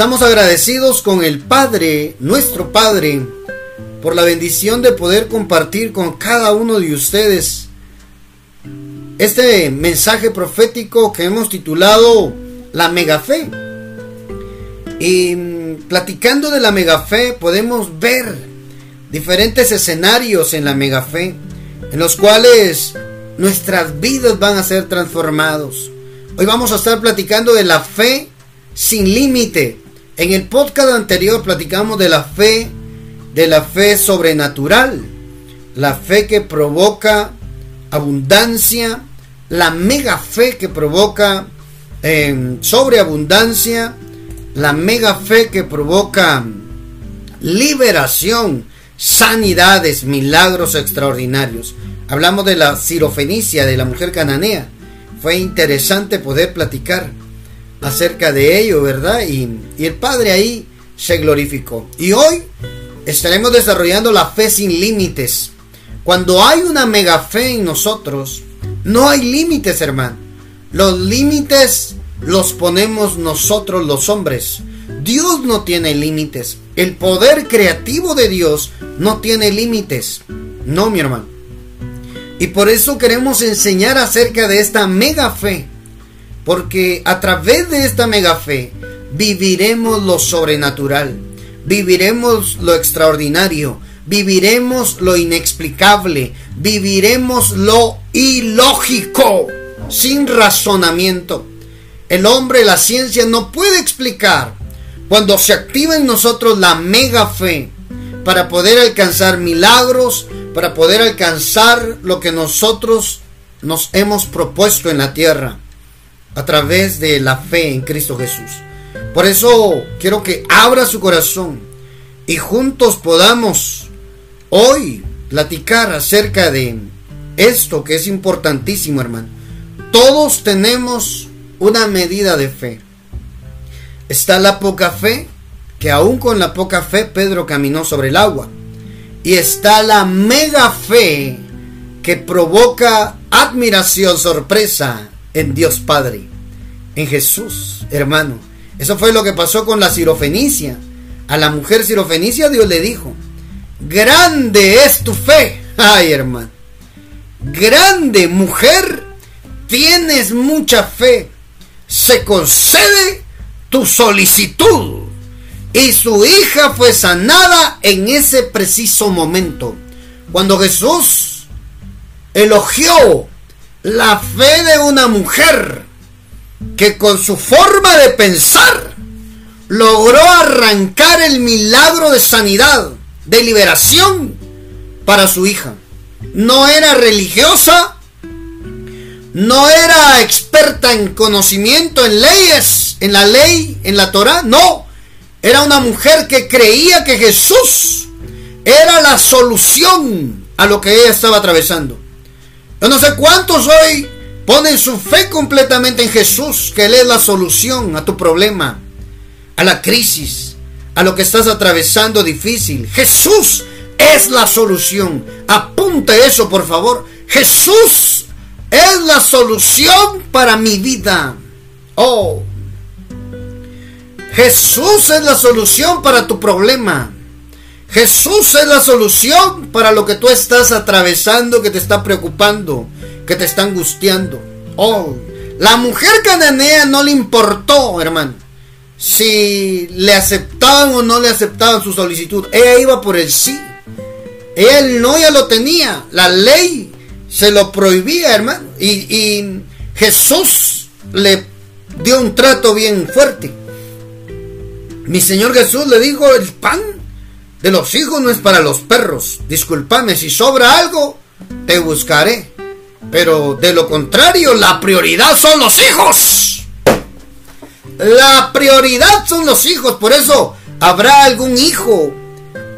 Estamos agradecidos con el Padre, nuestro Padre, por la bendición de poder compartir con cada uno de ustedes este mensaje profético que hemos titulado La Megafe. Y mm, platicando de la Megafe podemos ver diferentes escenarios en la Megafe en los cuales nuestras vidas van a ser transformados. Hoy vamos a estar platicando de la fe sin límite. En el podcast anterior platicamos de la fe, de la fe sobrenatural, la fe que provoca abundancia, la mega fe que provoca eh, sobreabundancia, la mega fe que provoca liberación, sanidades, milagros extraordinarios. Hablamos de la cirofenicia, de la mujer cananea. Fue interesante poder platicar acerca de ello, ¿verdad? Y, y el Padre ahí se glorificó. Y hoy estaremos desarrollando la fe sin límites. Cuando hay una mega fe en nosotros, no hay límites, hermano. Los límites los ponemos nosotros los hombres. Dios no tiene límites. El poder creativo de Dios no tiene límites. No, mi hermano. Y por eso queremos enseñar acerca de esta mega fe porque a través de esta mega fe viviremos lo sobrenatural, viviremos lo extraordinario, viviremos lo inexplicable, viviremos lo ilógico, sin razonamiento. El hombre, la ciencia no puede explicar cuando se activa en nosotros la mega fe para poder alcanzar milagros, para poder alcanzar lo que nosotros nos hemos propuesto en la tierra a través de la fe en Cristo Jesús. Por eso quiero que abra su corazón y juntos podamos hoy platicar acerca de esto que es importantísimo, hermano. Todos tenemos una medida de fe. Está la poca fe, que aún con la poca fe Pedro caminó sobre el agua. Y está la mega fe que provoca admiración, sorpresa en Dios Padre, en Jesús, hermano. Eso fue lo que pasó con la sirofenicia. A la mujer sirofenicia Dios le dijo, grande es tu fe. Ay, hermano. Grande mujer, tienes mucha fe. Se concede tu solicitud. Y su hija fue sanada en ese preciso momento. Cuando Jesús elogió la fe de una mujer que con su forma de pensar logró arrancar el milagro de sanidad, de liberación para su hija. No era religiosa, no era experta en conocimiento, en leyes, en la ley, en la Torah, no. Era una mujer que creía que Jesús era la solución a lo que ella estaba atravesando. Yo no sé cuántos hoy ponen su fe completamente en Jesús, que Él es la solución a tu problema, a la crisis, a lo que estás atravesando difícil. Jesús es la solución. Apunte eso, por favor. Jesús es la solución para mi vida. Oh. Jesús es la solución para tu problema. Jesús es la solución para lo que tú estás atravesando, que te está preocupando, que te está angustiando. Oh, la mujer cananea no le importó, hermano, si le aceptaban o no le aceptaban su solicitud. Ella iba por el sí. Él no ya lo tenía. La ley se lo prohibía, hermano. Y, y Jesús le dio un trato bien fuerte. Mi Señor Jesús le dijo, el pan de los hijos no es para los perros. Discúlpame, si sobra algo, te buscaré. Pero de lo contrario, la prioridad son los hijos. La prioridad son los hijos. Por eso habrá algún hijo.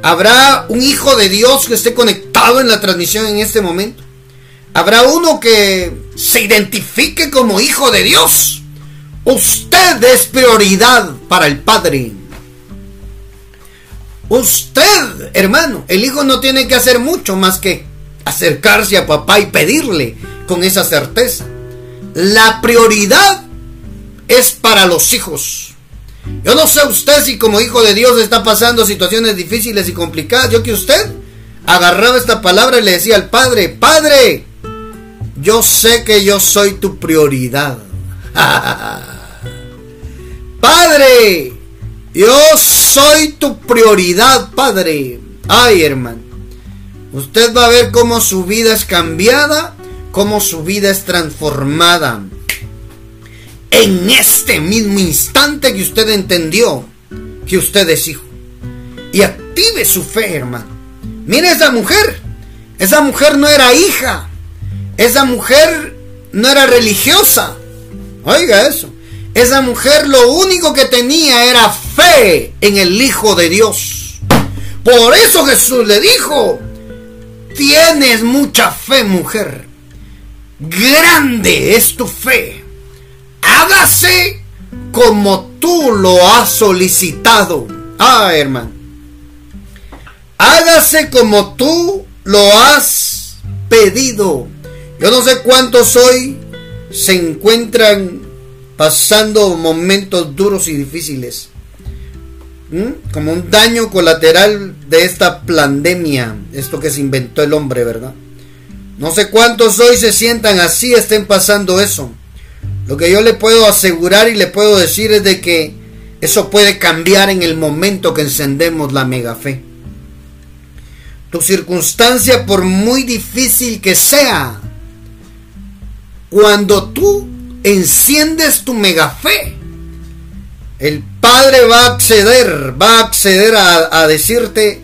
Habrá un hijo de Dios que esté conectado en la transmisión en este momento. Habrá uno que se identifique como hijo de Dios. Usted es prioridad para el Padre. Usted, hermano, el hijo no tiene que hacer mucho más que acercarse a papá y pedirle con esa certeza. La prioridad es para los hijos. Yo no sé usted si como hijo de Dios está pasando situaciones difíciles y complicadas. Yo que usted agarraba esta palabra y le decía al Padre, Padre, yo sé que yo soy tu prioridad. Padre, yo soy tu prioridad, Padre. Ay, hermano. Usted va a ver cómo su vida es cambiada, cómo su vida es transformada. En este mismo instante que usted entendió que usted es hijo. Y active su fe, hermano. Mire esa mujer. Esa mujer no era hija. Esa mujer no era religiosa. Oiga eso. Esa mujer lo único que tenía era fe en el Hijo de Dios. Por eso Jesús le dijo, tienes mucha fe mujer. Grande es tu fe. Hágase como tú lo has solicitado. Ah, hermano. Hágase como tú lo has pedido. Yo no sé cuántos hoy se encuentran pasando momentos duros y difíciles. Como un daño colateral de esta pandemia, esto que se inventó el hombre, ¿verdad? No sé cuántos hoy se sientan así, estén pasando eso. Lo que yo le puedo asegurar y le puedo decir es de que eso puede cambiar en el momento que encendemos la mega fe. Tu circunstancia, por muy difícil que sea, cuando tú enciendes tu mega fe, el Padre va a acceder, va a acceder a, decirte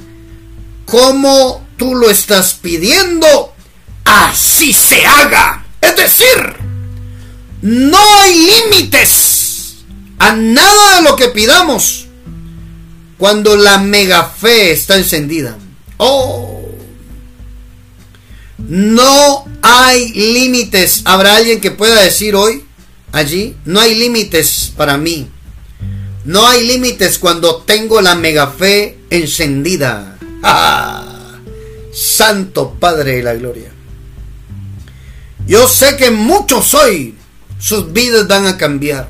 cómo tú lo estás pidiendo, así se haga. Es decir, no hay límites a nada de lo que pidamos cuando la mega fe está encendida. Oh, no hay límites. ¿Habrá alguien que pueda decir hoy allí? No hay límites para mí. No hay límites cuando tengo la mega fe encendida. ¡Ah! Santo Padre de la Gloria. Yo sé que muchos hoy sus vidas van a cambiar.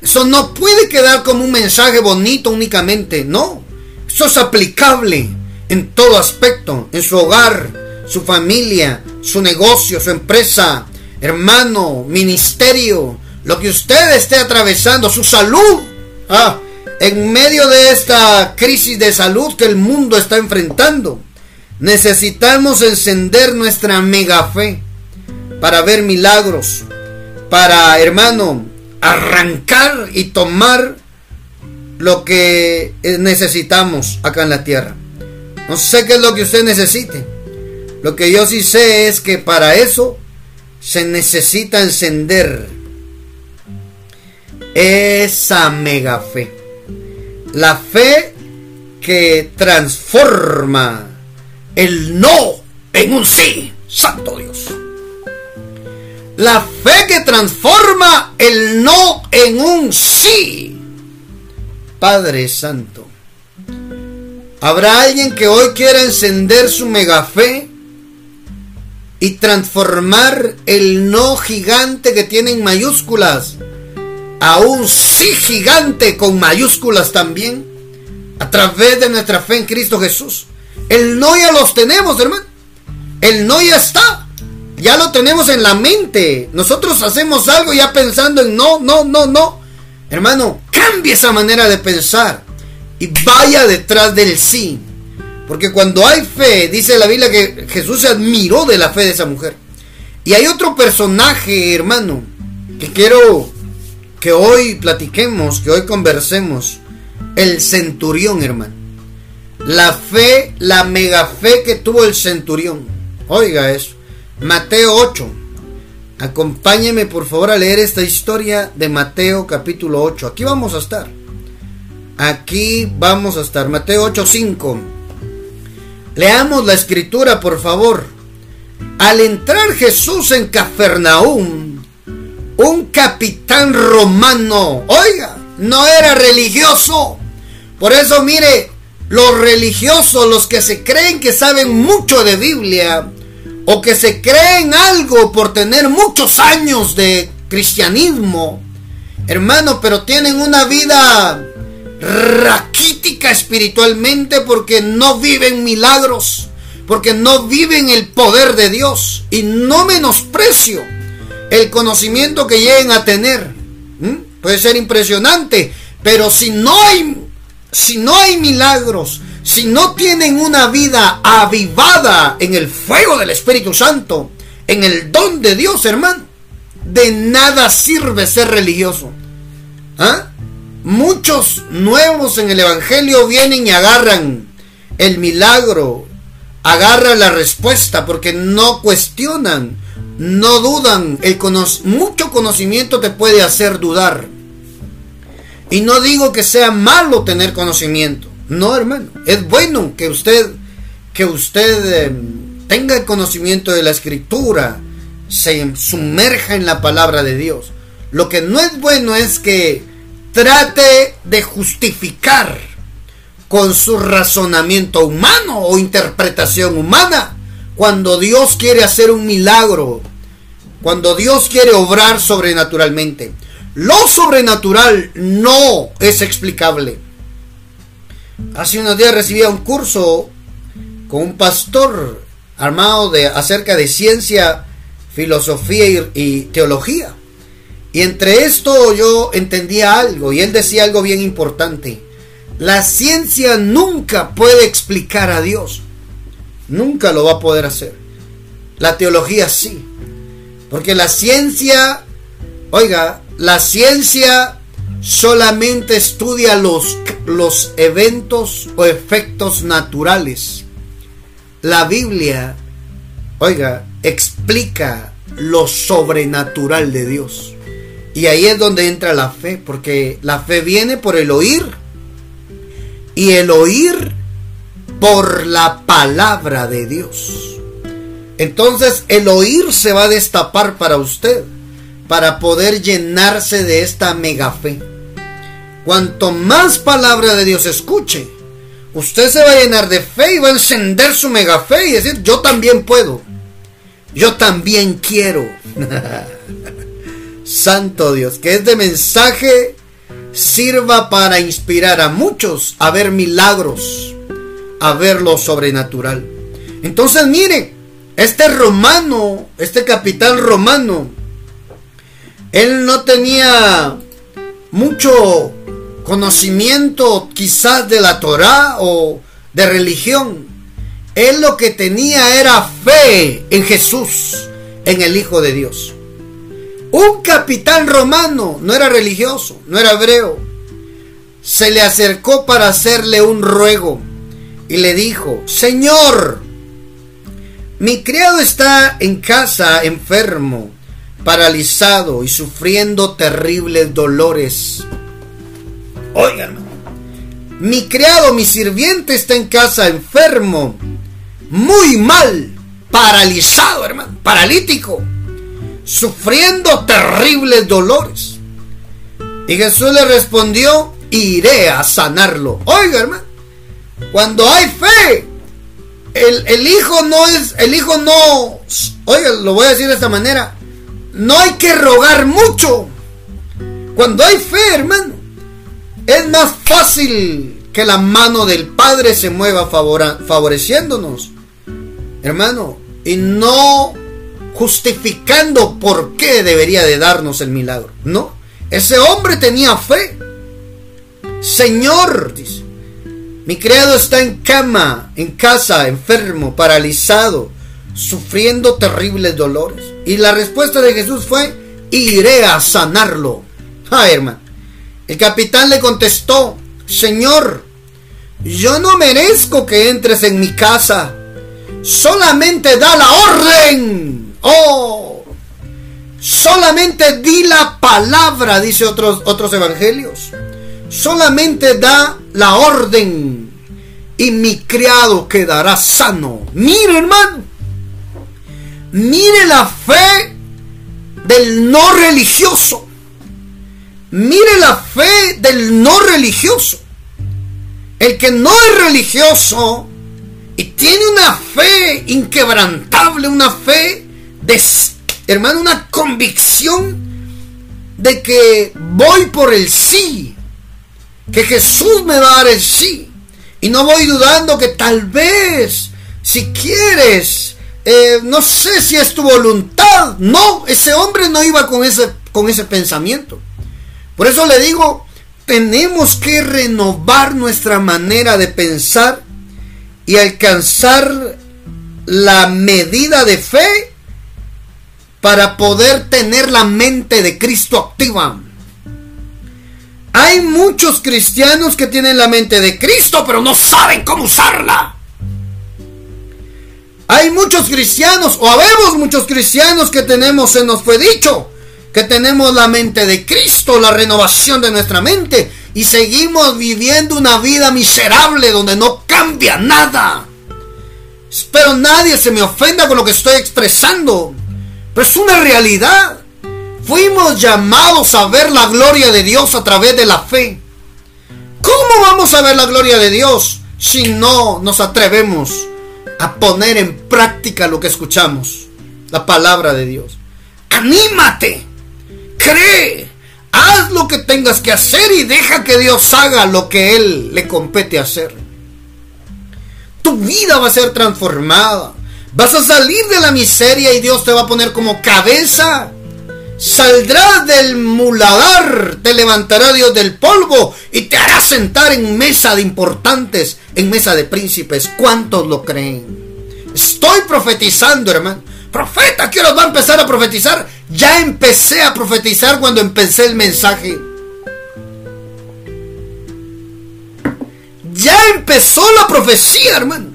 Eso no puede quedar como un mensaje bonito únicamente, no. Eso es aplicable en todo aspecto, en su hogar, su familia, su negocio, su empresa, hermano, ministerio, lo que usted esté atravesando, su salud. Ah, en medio de esta crisis de salud que el mundo está enfrentando, necesitamos encender nuestra mega fe para ver milagros, para, hermano, arrancar y tomar lo que necesitamos acá en la tierra. No sé qué es lo que usted necesite. Lo que yo sí sé es que para eso se necesita encender esa mega fe. La fe que transforma el no en un sí. Santo Dios. La fe que transforma el no en un sí. Padre Santo. ¿Habrá alguien que hoy quiera encender su mega fe y transformar el no gigante que tiene en mayúsculas a un sí gigante con mayúsculas también a través de nuestra fe en Cristo Jesús. El no ya los tenemos, hermano. El no ya está. Ya lo tenemos en la mente. Nosotros hacemos algo ya pensando en no, no, no, no. Hermano, cambie esa manera de pensar y vaya detrás del sí. Porque cuando hay fe, dice la Biblia que Jesús se admiró de la fe de esa mujer. Y hay otro personaje, hermano, que quiero que hoy platiquemos, que hoy conversemos. El centurión, hermano. La fe, la mega fe que tuvo el centurión. Oiga eso. Mateo 8. Acompáñeme por favor a leer esta historia de Mateo capítulo 8. Aquí vamos a estar. Aquí vamos a estar. Mateo 8:5. Leamos la escritura, por favor. Al entrar Jesús en Cafarnaúm, un capitán romano, oiga, no era religioso. Por eso mire, los religiosos, los que se creen que saben mucho de Biblia, o que se creen algo por tener muchos años de cristianismo, Hermano, pero tienen una vida raquítica espiritualmente porque no viven milagros, porque no viven el poder de Dios y no menosprecio el conocimiento que lleguen a tener. Puede ser impresionante, pero si no hay si no hay milagros, si no tienen una vida avivada en el fuego del Espíritu Santo, en el don de Dios, hermano, de nada sirve ser religioso. ¿Ah? Muchos nuevos en el Evangelio vienen y agarran el milagro, agarran la respuesta porque no cuestionan, no dudan. El mucho conocimiento te puede hacer dudar. Y no digo que sea malo tener conocimiento. No, hermano. Es bueno que usted, que usted em, tenga el conocimiento de la escritura, se sumerja en la palabra de Dios. Lo que no es bueno es que trate de justificar con su razonamiento humano o interpretación humana cuando Dios quiere hacer un milagro, cuando Dios quiere obrar sobrenaturalmente. Lo sobrenatural no es explicable. Hace unos días recibía un curso con un pastor armado de acerca de ciencia, filosofía y teología. Y entre esto yo entendía algo y él decía algo bien importante. La ciencia nunca puede explicar a Dios. Nunca lo va a poder hacer. La teología sí. Porque la ciencia, oiga, la ciencia solamente estudia los, los eventos o efectos naturales. La Biblia, oiga, explica lo sobrenatural de Dios. Y ahí es donde entra la fe, porque la fe viene por el oír y el oír por la palabra de Dios. Entonces el oír se va a destapar para usted para poder llenarse de esta mega fe. Cuanto más palabra de Dios escuche, usted se va a llenar de fe y va a encender su mega fe y decir, yo también puedo. Yo también quiero. Santo Dios, que este mensaje sirva para inspirar a muchos a ver milagros, a ver lo sobrenatural. Entonces, mire, este romano, este capitán romano, él no tenía mucho conocimiento quizás de la Torá o de religión. Él lo que tenía era fe en Jesús, en el Hijo de Dios. Un capitán romano, no era religioso, no era hebreo, se le acercó para hacerle un ruego y le dijo, Señor, mi criado está en casa enfermo paralizado y sufriendo terribles dolores. Oigan, mi criado, mi sirviente está en casa enfermo, muy mal, paralizado, hermano, paralítico, sufriendo terribles dolores. Y Jesús le respondió, iré a sanarlo. Oiga, hermano, cuando hay fe, el, el, hijo no es, el hijo no, oiga, lo voy a decir de esta manera, no hay que rogar mucho. Cuando hay fe, hermano, es más fácil que la mano del Padre se mueva favoreciéndonos. Hermano, y no justificando por qué debería de darnos el milagro. No, ese hombre tenía fe. Señor, dice, mi criado está en cama, en casa, enfermo, paralizado sufriendo terribles dolores. Y la respuesta de Jesús fue, iré a sanarlo. Ah, hermano. El capitán le contestó, Señor, yo no merezco que entres en mi casa. Solamente da la orden. Oh, solamente di la palabra, dice otros, otros evangelios. Solamente da la orden y mi criado quedará sano. Mira, hermano. Mire la fe del no religioso. Mire la fe del no religioso. El que no es religioso y tiene una fe inquebrantable, una fe hermano, una convicción de que voy por el sí, que Jesús me va a dar el sí. Y no voy dudando que tal vez, si quieres, eh, no sé si es tu voluntad. No, ese hombre no iba con ese, con ese pensamiento. Por eso le digo, tenemos que renovar nuestra manera de pensar y alcanzar la medida de fe para poder tener la mente de Cristo activa. Hay muchos cristianos que tienen la mente de Cristo, pero no saben cómo usarla. Hay muchos cristianos, o habemos muchos cristianos que tenemos, se nos fue dicho, que tenemos la mente de Cristo, la renovación de nuestra mente, y seguimos viviendo una vida miserable donde no cambia nada. Espero nadie se me ofenda con lo que estoy expresando, es una realidad. Fuimos llamados a ver la gloria de Dios a través de la fe. ¿Cómo vamos a ver la gloria de Dios si no nos atrevemos a poner en práctica lo que escuchamos? La palabra de Dios. Anímate, cree, haz lo que tengas que hacer y deja que Dios haga lo que Él le compete hacer. Tu vida va a ser transformada. Vas a salir de la miseria y Dios te va a poner como cabeza Saldrás del muladar, te levantará Dios del polvo y te hará sentar en mesa de importantes, en mesa de príncipes. ¿Cuántos lo creen? Estoy profetizando, hermano. Profeta, ¿qué hora va a empezar a profetizar? Ya empecé a profetizar cuando empecé el mensaje. Ya empezó la profecía, hermano.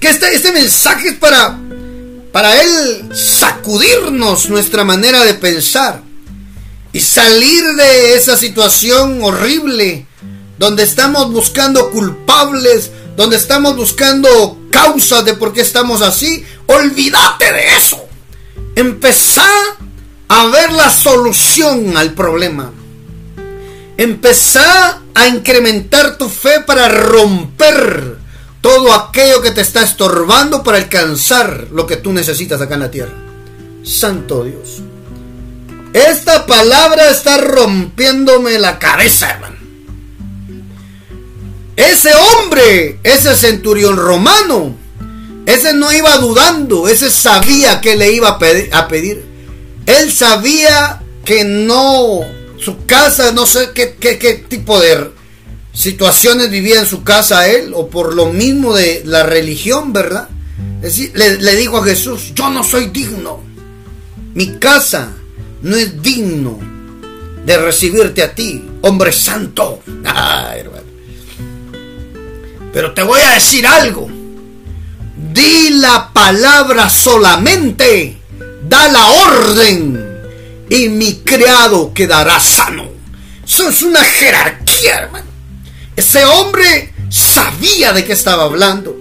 Que este, este mensaje es para para Él sacudirnos nuestra manera de pensar y salir de esa situación horrible donde estamos buscando culpables, donde estamos buscando causas de por qué estamos así. Olvídate de eso. Empezá a ver la solución al problema. Empezá a incrementar tu fe para romper todo aquello que te está estorbando para alcanzar lo que tú necesitas acá en la tierra. Santo Dios. Esta palabra está rompiéndome la cabeza, hermano. Ese hombre, ese centurión romano, ese no iba dudando, ese sabía que le iba a pedir, a pedir. Él sabía que no, su casa, no sé qué, qué, qué tipo de situaciones vivía en su casa él, o por lo mismo de la religión, ¿verdad? le, le dijo a Jesús, yo no soy digno, mi casa no es digno de recibirte a ti, hombre santo. Pero te voy a decir algo. Di la palabra solamente. Da la orden. Y mi criado quedará sano. Eso es una jerarquía, hermano. Ese hombre sabía de qué estaba hablando.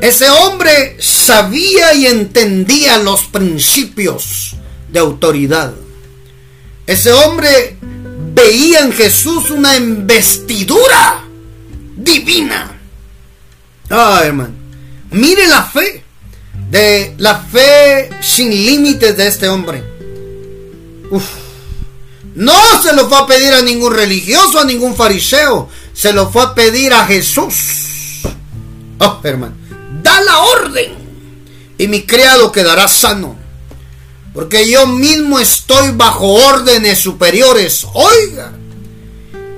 Ese hombre sabía y entendía los principios de autoridad. Ese hombre veía en Jesús una investidura divina. Ah, hermano. Mire la fe. De la fe sin límites de este hombre. No se lo fue a pedir a ningún religioso, a ningún fariseo se lo fue a pedir a Jesús. Oh, hermano, da la orden y mi criado quedará sano. Porque yo mismo estoy bajo órdenes superiores. Oiga.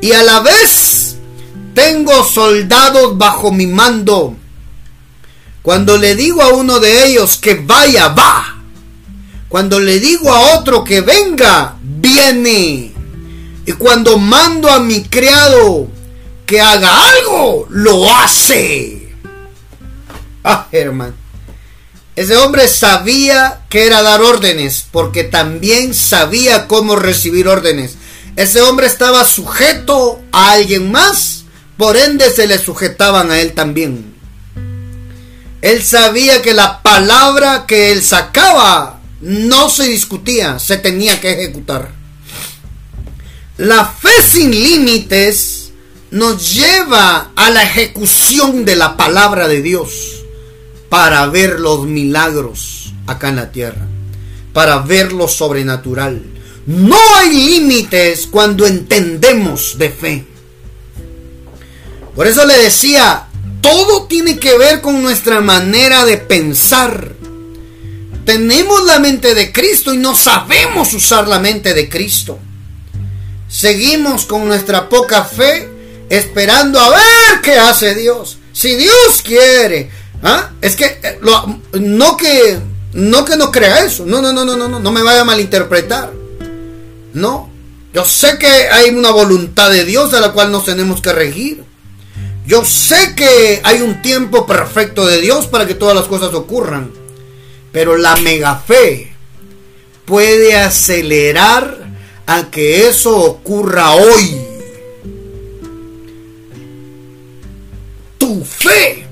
Y a la vez tengo soldados bajo mi mando. Cuando le digo a uno de ellos que vaya, va. Cuando le digo a otro que venga, viene. Y cuando mando a mi criado haga algo, lo hace. Ah, hermano. Ese hombre sabía que era dar órdenes, porque también sabía cómo recibir órdenes. Ese hombre estaba sujeto a alguien más, por ende se le sujetaban a él también. Él sabía que la palabra que él sacaba no se discutía, se tenía que ejecutar. La fe sin límites nos lleva a la ejecución de la palabra de Dios para ver los milagros acá en la tierra, para ver lo sobrenatural. No hay límites cuando entendemos de fe. Por eso le decía, todo tiene que ver con nuestra manera de pensar. Tenemos la mente de Cristo y no sabemos usar la mente de Cristo. Seguimos con nuestra poca fe esperando a ver qué hace Dios. Si Dios quiere. ¿ah? Es que eh, no que no que no crea eso. No, no, no, no, no, no, no me vaya a malinterpretar. No. Yo sé que hay una voluntad de Dios a la cual nos tenemos que regir. Yo sé que hay un tiempo perfecto de Dios para que todas las cosas ocurran. Pero la mega fe puede acelerar a que eso ocurra hoy. Fe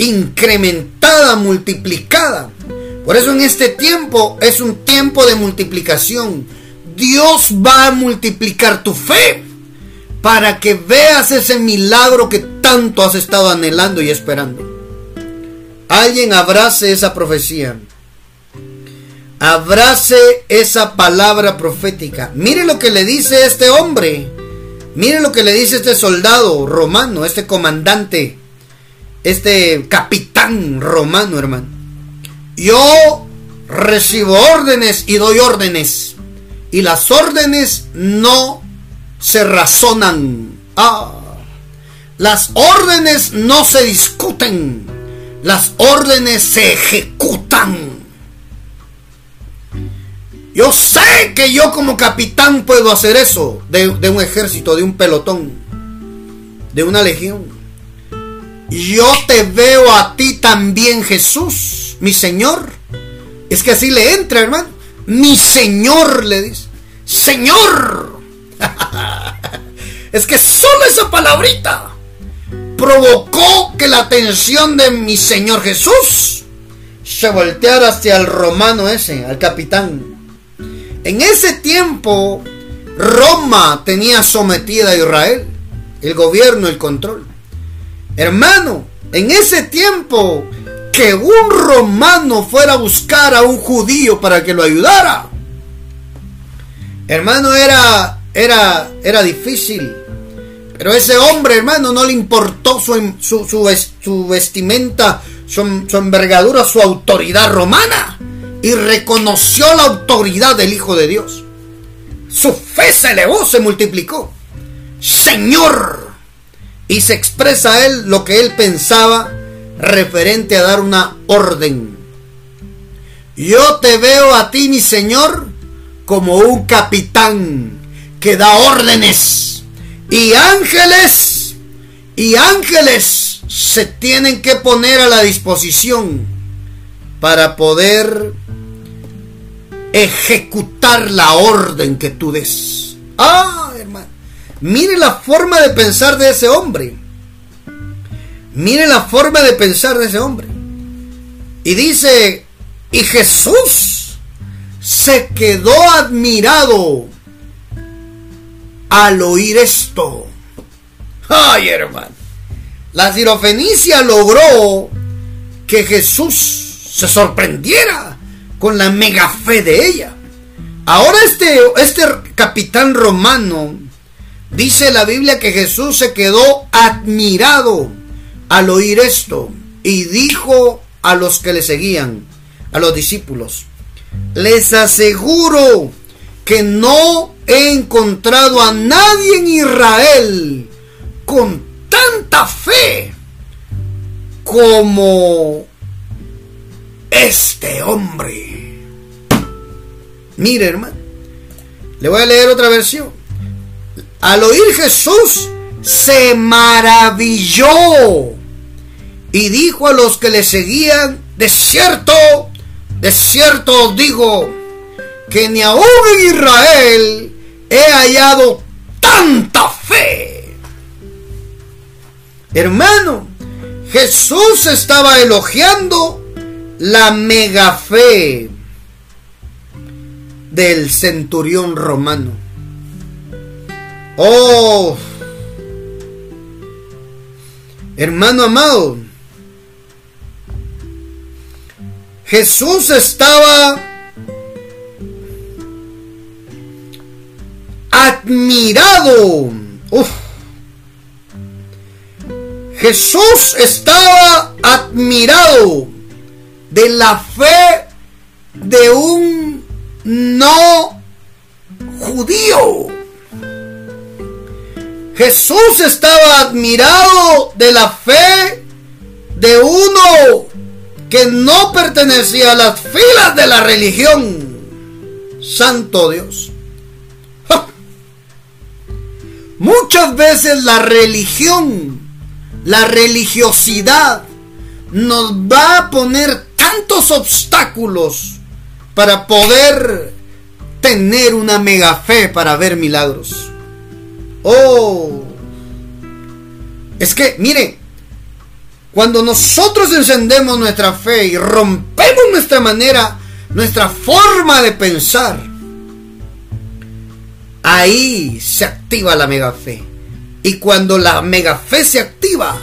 incrementada, multiplicada. Por eso en este tiempo es un tiempo de multiplicación. Dios va a multiplicar tu fe para que veas ese milagro que tanto has estado anhelando y esperando. Alguien abrace esa profecía. Abrace esa palabra profética. Mire lo que le dice este hombre. Mire lo que le dice este soldado romano, este comandante, este capitán romano, hermano. Yo recibo órdenes y doy órdenes. Y las órdenes no se razonan. Ah, las órdenes no se discuten. Las órdenes se ejecutan. Yo sé que yo como capitán puedo hacer eso de, un ejército, de un pelotón, de una legión. Yo te veo a ti también, Jesús, mi Señor. Es que así le entra, hermano. Mi Señor, le dice. Señor. es que solo esa palabrita provocó que la atención de mi Señor Jesús se volteara hacia el romano ese, al capitán. En ese tiempo, Roma tenía sometida a Israel, el gobierno, el control. Hermano, en ese tiempo, que un romano fuera a buscar a un judío para que lo ayudara, hermano, era, era, era difícil. Pero ese hombre, hermano, no le importó su, su, vestimenta, su envergadura, su autoridad romana y reconoció la autoridad del Hijo de Dios. Su fe se elevó, se multiplicó. Señor. Y se expresa a él lo que él pensaba referente a dar una orden. Yo te veo a ti, mi Señor, como un capitán que da órdenes. Y ángeles, y ángeles se tienen que poner a la disposición para poder ejecutar la orden que tú des. Ah, hermano. Mire la forma de pensar de ese hombre. Mire la forma de pensar de ese hombre. Y dice, y Jesús se quedó admirado al oír esto. Ay, hermano. La sirofenicia logró que Jesús se sorprendiera con la mega fe de ella. Ahora este, este capitán romano dice la Biblia que Jesús se quedó admirado al oír esto y dijo a los que le seguían, a los discípulos, les aseguro que no he encontrado a nadie en Israel con tanta fe como este hombre. Mire, hermano, le voy a leer otra versión. Al oír Jesús, se maravilló y dijo a los que le seguían, de cierto, de cierto os digo, que ni aún en Israel he hallado tanta fe. Hermano, Jesús estaba elogiando la mega fe del centurión romano. Oh, hermano amado, Jesús estaba admirado. Jesús estaba admirado de la fe de un no judío. Jesús estaba admirado de la fe de uno que no pertenecía a las filas de la religión. Santo Dios. Muchas veces la religión, la religiosidad, nos va a poner tantos obstáculos para poder tener una mega fe para ver milagros. Oh, es que, mire, cuando nosotros encendemos nuestra fe y rompemos nuestra manera, nuestra forma de pensar, ahí se activa la mega fe. Y cuando la mega fe se activa,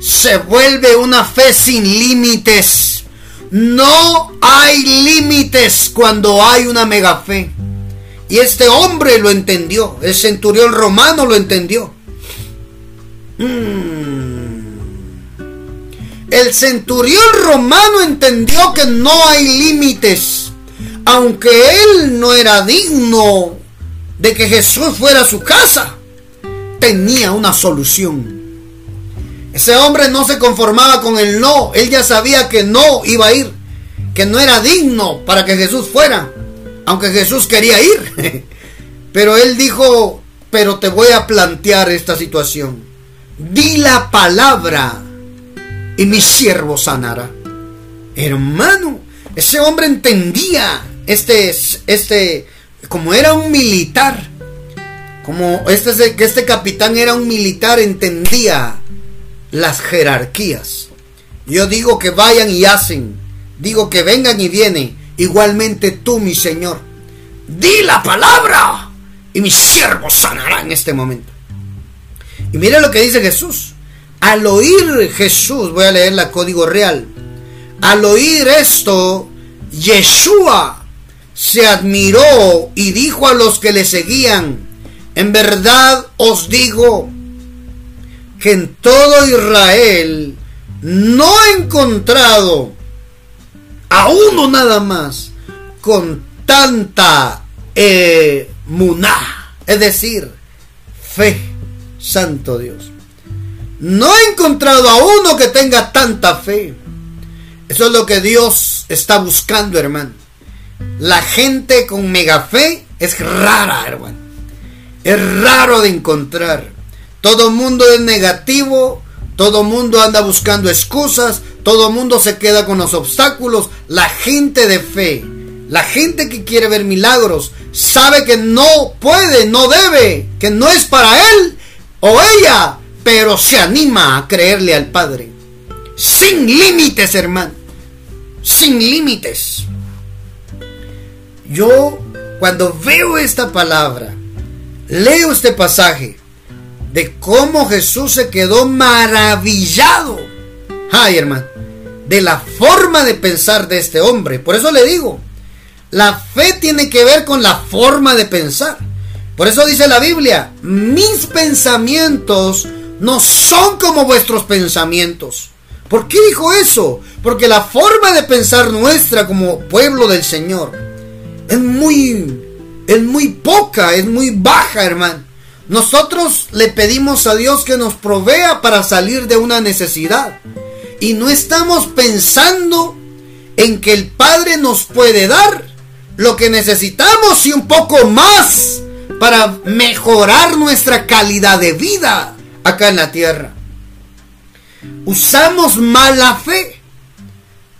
se vuelve una fe sin límites. No hay límites cuando hay una mega fe. Y este hombre lo entendió. El centurión romano lo entendió. Mm. El centurión romano entendió que no hay límites. Aunque él no era digno de que Jesús fuera a su casa, tenía una solución. Ese hombre no se conformaba con el no. Él ya sabía que no iba a ir. Que no era digno para que Jesús fuera aunque Jesús quería ir. Pero él dijo, pero te voy a plantear esta situación. Di la palabra y mi siervo sanará. Hermano, ese hombre entendía, este, este, como era un militar, como este, que este capitán era un militar, entendía las jerarquías. Yo digo que vayan y hacen, digo que vengan y vienen, Igualmente tú, mi Señor, di la palabra y mi siervo sanará en este momento. Y mire lo que dice Jesús. Al oír Jesús, voy a leer la código real. Al oír esto, Yeshua se admiró y dijo a los que le seguían, en verdad os digo que en todo Israel no he encontrado a uno nada más con tanta eh, muná, es decir, fe, santo Dios. No he encontrado a uno que tenga tanta fe. Eso es lo que Dios está buscando, hermano. La gente con mega fe es rara, hermano. Es raro de encontrar. Todo mundo es negativo, todo mundo anda buscando excusas, todo mundo se queda con los obstáculos. La gente de fe, la gente que quiere ver milagros, sabe que no puede, no debe, que no es para él o ella, pero se anima a creerle al Padre. Sin límites, hermano. Sin límites. Yo, cuando veo esta palabra, leo este pasaje, de cómo Jesús se quedó maravillado. Ay, hermano, de la forma de pensar de este hombre. Por eso le digo, la fe tiene que ver con la forma de pensar. Por eso dice la Biblia, mis pensamientos no son como vuestros pensamientos. ¿Por qué dijo eso? Porque la forma de pensar nuestra como pueblo del Señor es muy es muy poca, es muy baja, hermano. Nosotros le pedimos a Dios que nos provea para salir de una necesidad. Y no estamos pensando en que el Padre nos puede dar lo que necesitamos y un poco más para mejorar nuestra calidad de vida acá en la tierra. Usamos mala fe.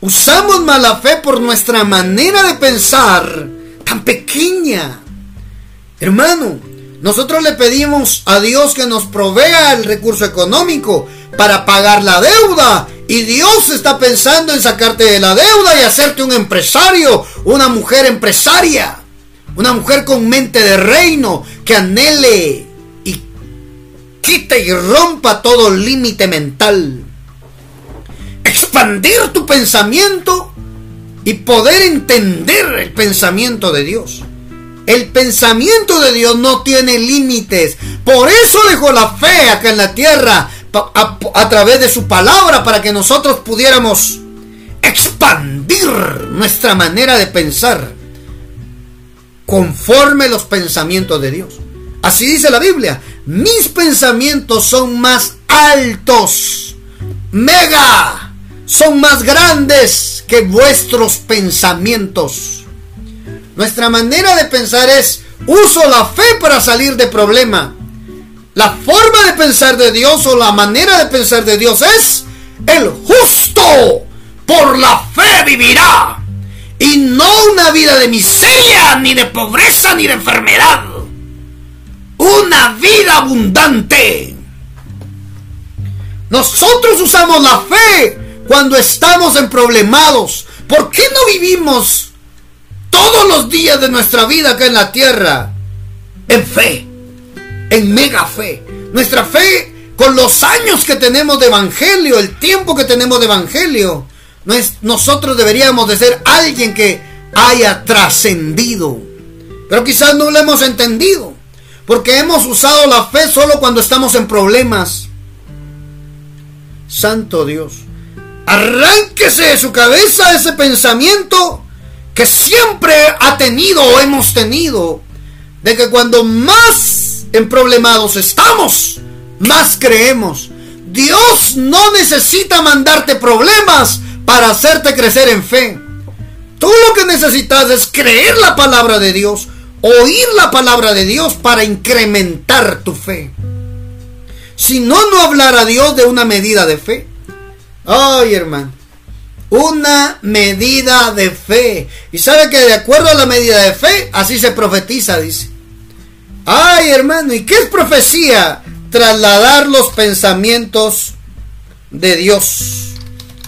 Usamos mala fe por nuestra manera de pensar tan pequeña. Hermano, nosotros le pedimos a Dios que nos provea el recurso económico para pagar la deuda. Y Dios está pensando en sacarte de la deuda y hacerte un empresario, una mujer empresaria, una mujer con mente de reino que anhele y quite y rompa todo límite mental. Expandir tu pensamiento y poder entender el pensamiento de Dios. El pensamiento de Dios no tiene límites. Por eso dejó la fe acá en la tierra a, través de su palabra para que nosotros pudiéramos expandir nuestra manera de pensar conforme los pensamientos de Dios. Así dice la Biblia. Mis pensamientos son más altos. Mega. Son más grandes que vuestros pensamientos. Nuestra manera de pensar es uso la fe para salir de problema. La forma de pensar de Dios o la manera de pensar de Dios es el justo por la fe vivirá. Y no una vida de miseria, ni de pobreza, ni de enfermedad. Una vida abundante. Nosotros usamos la fe cuando estamos en problemados. ¿Por qué no vivimos todos los días de nuestra vida acá en la tierra en fe, en mega fe. Nuestra fe con los años que tenemos de evangelio, el tiempo que tenemos de evangelio, nosotros deberíamos de ser alguien que haya trascendido. Pero quizás no lo hemos entendido, porque hemos usado la fe solo cuando estamos en problemas. Santo Dios, arránquese de su cabeza ese pensamiento que siempre ha tenido o hemos tenido, de que cuando más emproblemados estamos, más creemos. Dios no necesita mandarte problemas para hacerte crecer en fe. Tú lo que necesitas es creer la palabra de Dios, oír la palabra de Dios para incrementar tu fe. Si no, no hablar a Dios de una medida de fe. Ay, hermano una medida de fe. Y sabe que de acuerdo a la medida de fe, así se profetiza, dice. Ay, hermano, ¿y qué es profecía? Trasladar los pensamientos de Dios.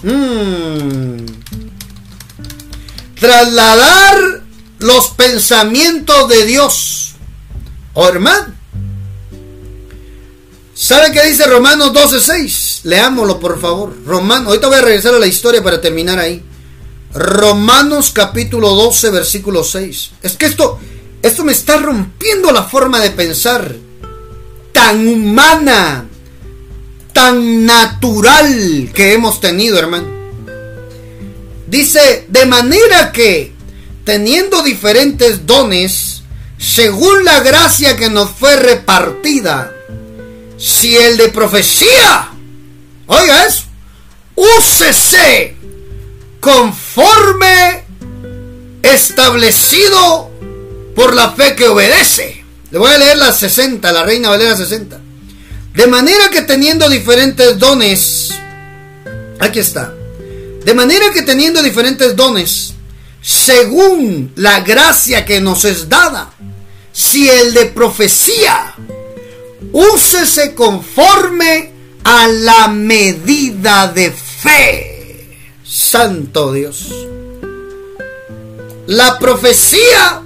Mm. Trasladar los pensamientos de Dios. Oh, hermano. ¿Sabe qué dice Romanos 12:6? Leámoslo, por favor. Romanos, ahorita voy a regresar a la historia para terminar ahí. Romanos capítulo 12, versículo 6. Es que esto, esto me está rompiendo la forma de pensar tan humana, tan natural que hemos tenido, hermano. Dice, de manera que, teniendo diferentes dones, según la gracia que nos fue repartida, si el de profecía, oiga eso, úsese conforme establecido por la fe que obedece. Le voy a leer la 60, la Reina Valera 60. De manera que teniendo diferentes dones, aquí está, de manera que teniendo diferentes dones, según la gracia que nos es dada, si el de profecía, úsese conforme a la medida de fe. Santo Dios. La profecía,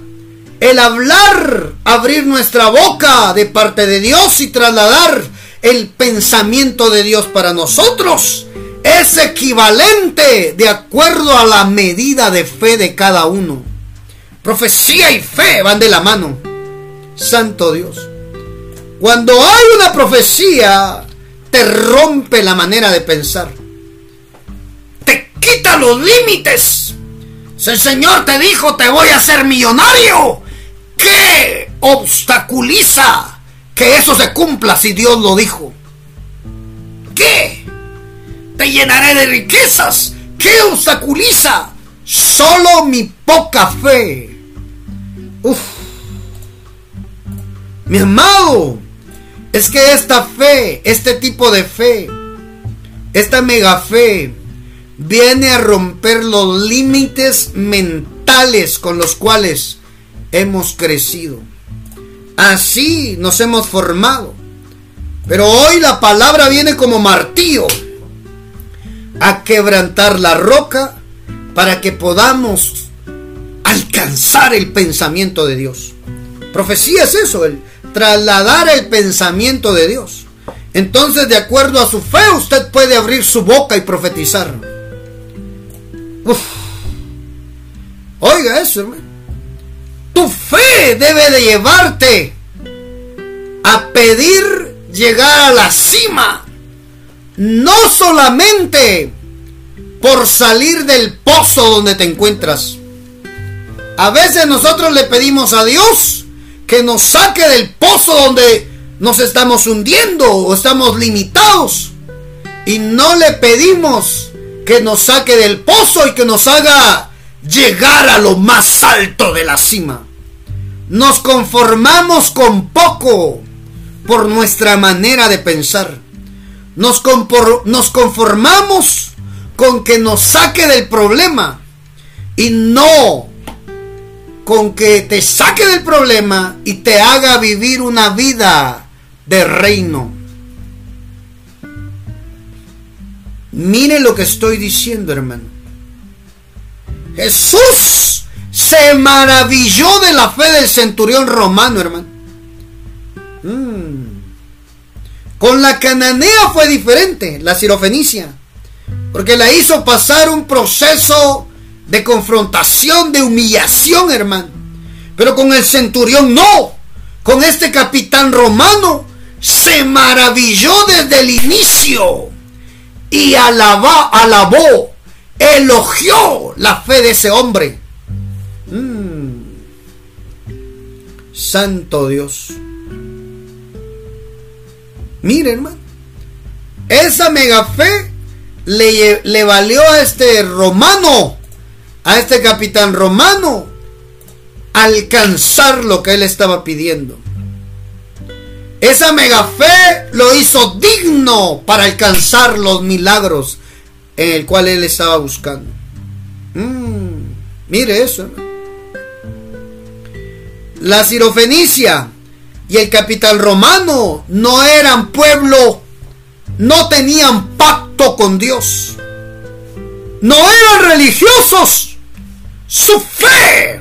el hablar, abrir nuestra boca de parte de Dios y trasladar el pensamiento de Dios para nosotros es equivalente de acuerdo a la medida de fe de cada uno. Profecía y fe van de la mano. Santo Dios. Cuando hay una profecía, te rompe la manera de pensar. Te quita los límites. Si el Señor te dijo, te voy a hacer millonario, ¿qué obstaculiza que eso se cumpla si Dios lo dijo? ¿Qué? Te llenaré de riquezas. ¿Qué obstaculiza? Solo mi poca fe. Uf. Mi amado, es que esta fe, este tipo de fe, esta mega fe, viene a romper los límites mentales con los cuales hemos crecido. Así nos hemos formado. Pero hoy la palabra viene como martillo a quebrantar la roca para que podamos alcanzar el pensamiento de Dios. Profecía es eso, el, trasladar el pensamiento de Dios. Entonces, de acuerdo a su fe, usted puede abrir su boca y profetizar. Oiga eso, hermano. Tu fe debe de llevarte a pedir llegar a la cima. No solamente por salir del pozo donde te encuentras. A veces nosotros le pedimos a Dios que nos saque del pozo donde nos estamos hundiendo o estamos limitados. Y no le pedimos que nos saque del pozo y que nos haga llegar a lo más alto de la cima. Nos conformamos con poco por nuestra manera de pensar. Nos, nos conformamos con que nos saque del problema y no con que te saque del problema y te haga vivir una vida de reino. Mire lo que estoy diciendo, hermano. Jesús se maravilló de la fe del centurión romano, hermano. Mm. Con la cananea fue diferente, la sirofenicia, porque la hizo pasar un proceso de confrontación, de humillación, hermano. Pero con el centurión no, con este capitán romano se maravilló desde el inicio y alabó, alabó elogió la fe de ese hombre. Mm. Santo Dios. Miren, hermano. Esa mega fe le, le valió a este romano, a este capitán romano, alcanzar lo que él estaba pidiendo. Esa mega fe lo hizo digno para alcanzar los milagros en el cual él estaba buscando. Mm, mire eso. La sirofenicia y el capital romano no eran pueblo, no tenían pacto con Dios. No eran religiosos. Su fe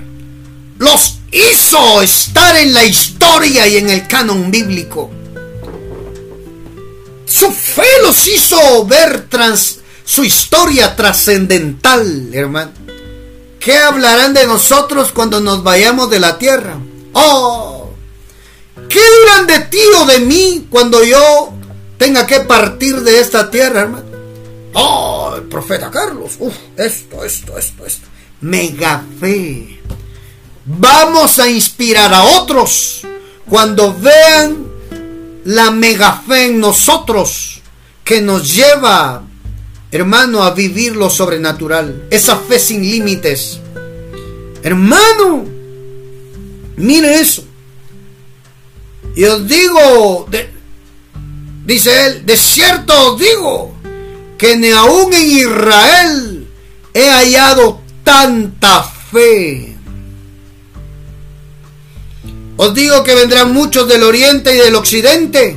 los hizo estar en la historia y en el canon bíblico. Su fe los hizo ver trans, su historia trascendental, hermano. ¿Qué hablarán de nosotros cuando nos vayamos de la tierra? Oh, ¿qué dirán de ti o de mí cuando yo tenga que partir de esta tierra, hermano? Oh, el profeta Carlos, uf, esto, esto, esto, esto. Mega fe. Vamos a inspirar a otros cuando vean la mega fe en nosotros que nos lleva hermano, a vivir lo sobrenatural. Esa fe sin límites. Hermano, mire eso. Y os digo, dice él, de cierto os digo, que ni aún en Israel he hallado tanta fe. Os digo que vendrán muchos del oriente y del occidente,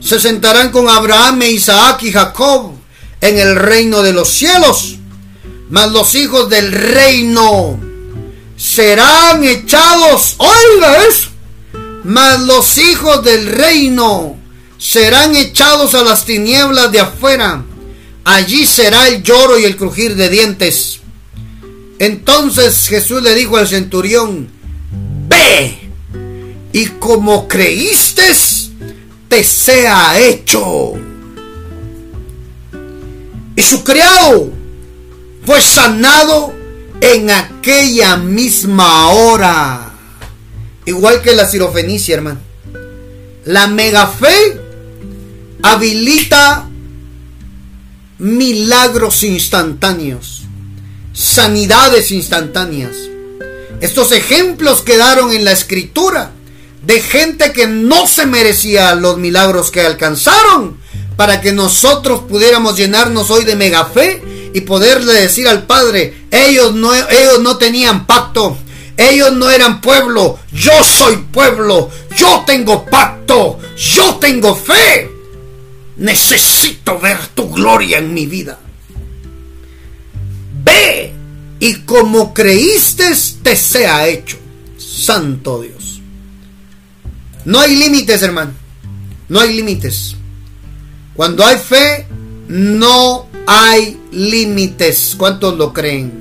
se sentarán con Abraham, Isaac y Jacob en el reino de los cielos. Mas los hijos del reino serán echados. Oiga eso. Mas los hijos del reino serán echados a las tinieblas de afuera. Allí será el lloro y el crujir de dientes. Entonces Jesús le dijo al centurión, ve y como creíste, te sea hecho y su criado fue sanado en aquella misma hora. Igual que la sirofenicia, hermano. La mega fe habilita milagros instantáneos, sanidades instantáneas. Estos ejemplos quedaron en la escritura de gente que no se merecía los milagros que alcanzaron, para que nosotros pudiéramos llenarnos hoy de mega fe y poderle decir al Padre, ellos no, ellos no tenían pacto, ellos no eran pueblo, yo soy pueblo, yo tengo pacto, yo tengo fe. Necesito ver tu gloria en mi vida. Ve y como creíste te sea hecho. Santo Dios. No hay límites, hermano. No hay límites. Cuando hay fe, no hay límites. ¿Cuántos lo creen?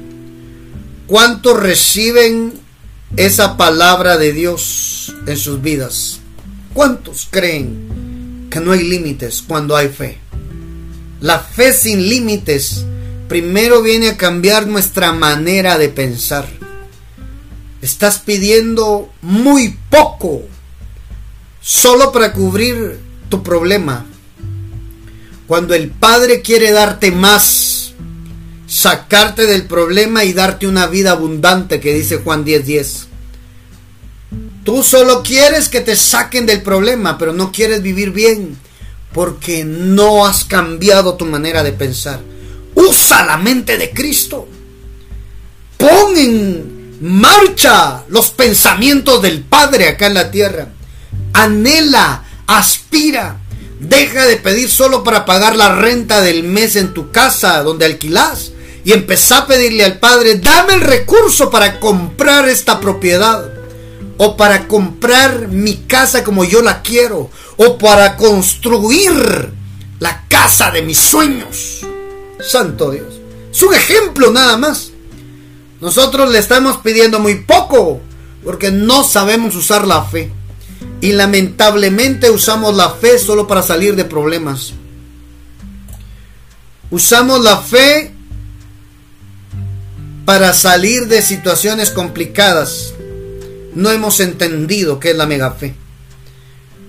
¿Cuántos reciben esa palabra de Dios en sus vidas. ¿Cuántos creen que no hay límites cuando hay fe? La fe sin límites primero viene a cambiar nuestra manera de pensar. Estás pidiendo muy poco solo para cubrir tu problema. Cuando el Padre quiere darte más, sacarte del problema y darte una vida abundante, que dice Juan 10:10. 10. Tú solo quieres que te saquen del problema, pero no quieres vivir bien porque no has cambiado tu manera de pensar. Usa la mente de Cristo. Pon en marcha los pensamientos del Padre acá en la tierra. Anhela, aspira. Deja de pedir solo para pagar la renta del mes en tu casa donde alquilas y empezá a pedirle al Padre, dame el recurso para comprar esta propiedad o para comprar mi casa como yo la quiero o para construir la casa de mis sueños. Santo Dios. Es un ejemplo nada más. Nosotros le estamos pidiendo muy poco porque no sabemos usar la fe. Y lamentablemente usamos la fe solo para salir de problemas. Usamos la fe para salir de situaciones complicadas. No hemos entendido qué es la mega fe.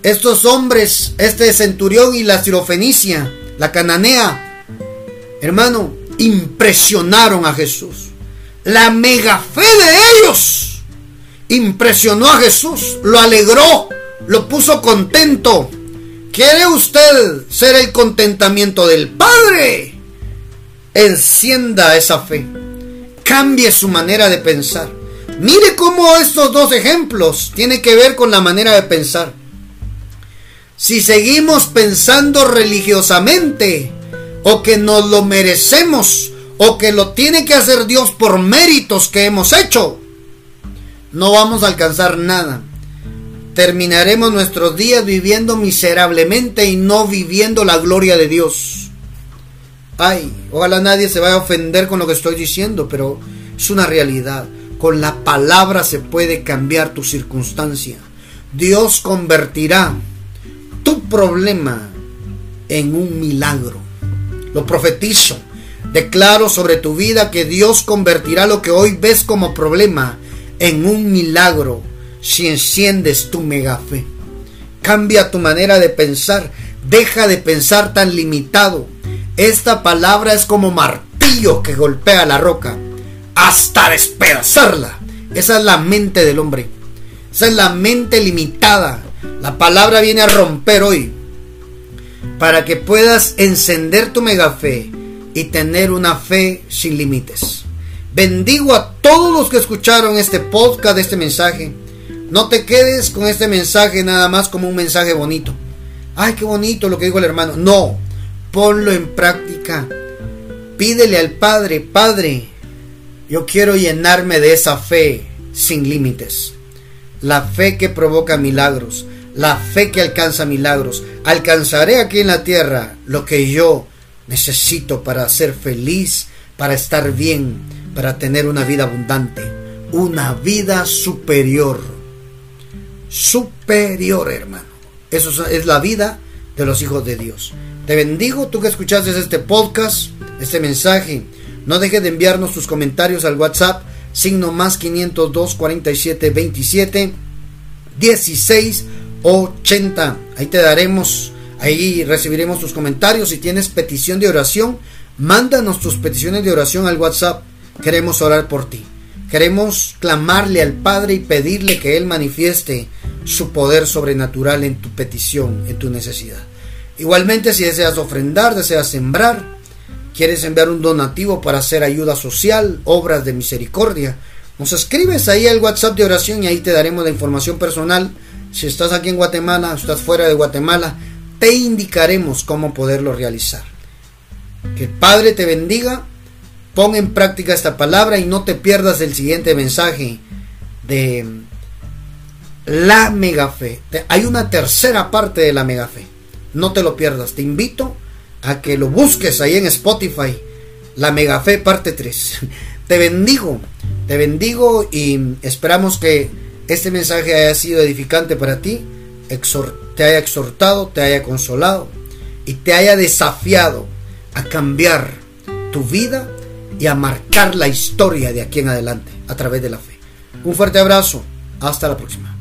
Estos hombres, este centurión y la sirofenicia, la cananea, hermano, impresionaron a Jesús. La mega fe de ellos impresionó a Jesús, lo alegró, lo puso contento. ¿Quiere usted ser el contentamiento del Padre? Encienda esa fe. Cambie su manera de pensar. Mire cómo estos dos ejemplos tienen que ver con la manera de pensar. Si seguimos pensando religiosamente, o que nos lo merecemos, o que lo tiene que hacer Dios por méritos que hemos hecho, no vamos a alcanzar nada terminaremos nuestros días viviendo miserablemente y no viviendo la gloria de Dios. Ay, ojalá nadie se vaya a ofender con lo que estoy diciendo, pero es una realidad. Con la palabra se puede cambiar tu circunstancia. Dios convertirá tu problema en un milagro. Lo profetizo. Declaro sobre tu vida que Dios convertirá lo que hoy ves como problema en un milagro si enciendes tu mega fe. Cambia tu manera de pensar. Deja de pensar tan limitado. Esta palabra es como martillo que golpea la roca hasta despedazarla. Esa es la mente del hombre. Esa es la mente limitada. La palabra viene a romper hoy para que puedas encender tu mega fe y tener una fe sin límites. Bendigo a todos los que escucharon este podcast, este mensaje. No te quedes con este mensaje nada más como un mensaje bonito. Ay, qué bonito lo que dijo el hermano. No, ponlo en práctica. Pídele al Padre, Padre, yo quiero llenarme de esa fe sin límites. La fe que provoca milagros, la fe que alcanza milagros. Alcanzaré aquí en la tierra lo que yo necesito para ser feliz, para estar bien, para tener una vida abundante, una vida superior superior, hermano. Eso es la vida de los hijos de Dios. Te bendigo, tú que escuchaste este podcast, este mensaje. No dejes de enviarnos tus comentarios al WhatsApp, signo más 502 47 27 16 80. Ahí te daremos, ahí recibiremos tus comentarios. Si tienes petición de oración, mándanos tus peticiones de oración al WhatsApp. Queremos orar por ti. Queremos clamarle al Padre y pedirle que Él manifieste su poder sobrenatural en tu petición, en tu necesidad. Igualmente, si deseas ofrendar, deseas sembrar, quieres enviar un donativo para hacer ayuda social, obras de misericordia, nos escribes ahí al WhatsApp de oración y ahí te daremos la información personal. Si estás aquí en Guatemala, estás fuera de Guatemala, te indicaremos cómo poderlo realizar. Que el Padre te bendiga, pon en práctica esta palabra y no te pierdas el siguiente mensaje de la mega fe. Hay una tercera parte de la mega fe. No te lo pierdas. Te invito a que lo busques ahí en Spotify. La mega fe parte 3. Te bendigo. Te bendigo y esperamos que este mensaje haya sido edificante para ti, te haya exhortado, te haya consolado y te haya desafiado a cambiar tu vida y a marcar la historia de aquí en adelante a través de la fe. Un fuerte abrazo. Hasta la próxima.